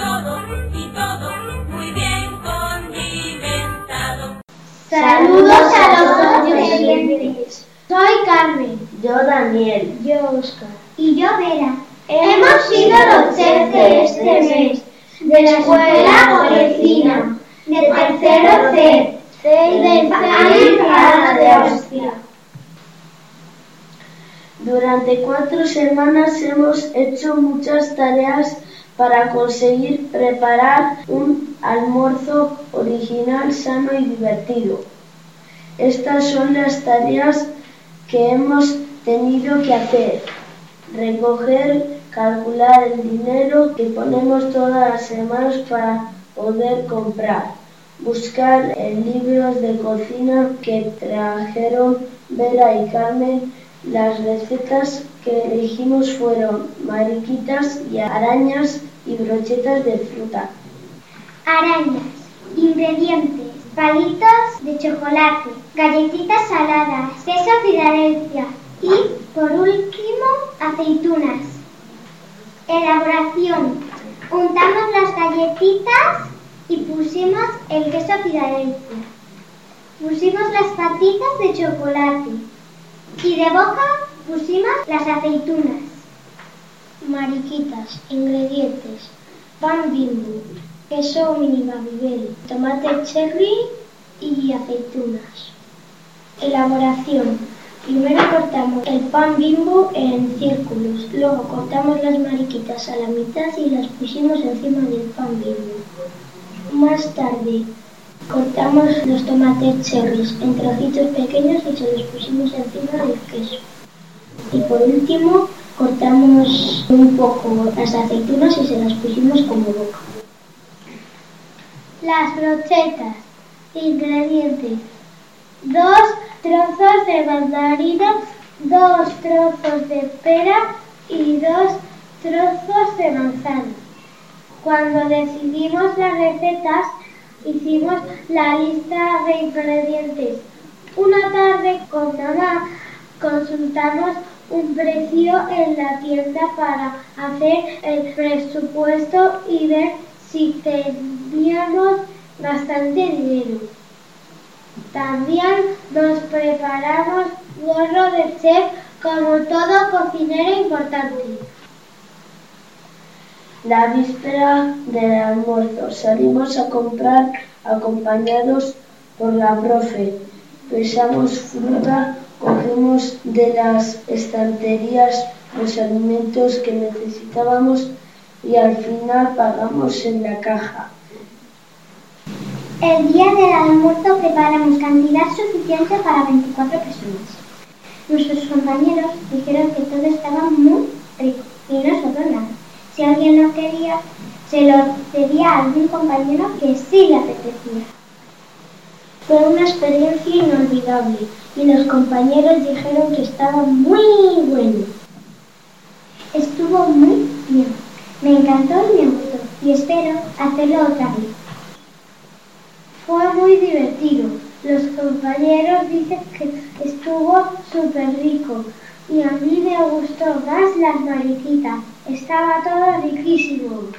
todo, y todo muy bien condimentado. Saludos a los oyentes. Soy Carmen. Yo Daniel. Yo Oscar. Y yo Vera. Hemos sido los chefs de este mes de la escuela Molecina, de tercero C, de España de Austria. Durante cuatro semanas hemos hecho muchas tareas para conseguir preparar un almuerzo original, sano y divertido. Estas son las tareas que hemos tenido que hacer. Recoger, calcular el dinero que ponemos todas las semanas para poder comprar. Buscar el libro de cocina que trajeron Vera y Carmen. Las recetas que elegimos fueron mariquitas y arañas y brochetas de fruta. Arañas. Ingredientes. Palitos de chocolate, galletitas saladas, queso Filadelfia y, por último, aceitunas. Elaboración. Untamos las galletitas y pusimos el queso Filadelfia. Pusimos las patitas de chocolate y de boca pusimos las aceitunas. Mariquitas, ingredientes, pan bimbo, queso mini babybel, tomate cherry y aceitunas. Elaboración. Primero cortamos el pan bimbo en círculos, luego cortamos las mariquitas a la mitad y las pusimos encima del pan bimbo. Más tarde cortamos los tomates cherries en trocitos pequeños y se los pusimos encima del queso. Y por último cortamos un poco las aceitunas y se las pusimos como boca. Las brochetas. Ingredientes. Dos trozos de mandarina, dos trozos de pera y dos trozos de manzana. Cuando decidimos las recetas, hicimos la lista de ingredientes. Una tarde con mamá consultamos un precio en la tienda para hacer el presupuesto y ver si teníamos bastante dinero. También nos preparamos gorro de chef como todo cocinero importante. La víspera del almuerzo salimos a comprar acompañados por la profe. Pesamos fruta, cogimos de las estanterías los alimentos que necesitábamos y al final pagamos en la caja. El día del almuerzo preparamos cantidad suficiente para 24 personas. Nuestros compañeros dijeron que todo estaba muy rico y no sobró nada. Si alguien no quería, se lo pedía a algún compañero que sí le apetecía. Fue una experiencia inolvidable y los compañeros dijeron que estaba muy bueno. Estuvo muy bien. Me encantó y me gustó y espero hacerlo otra vez. Fue muy divertido. Los compañeros dicen que estuvo súper rico y a mí me gustó más las mariquitas. Estaba todo riquísimo.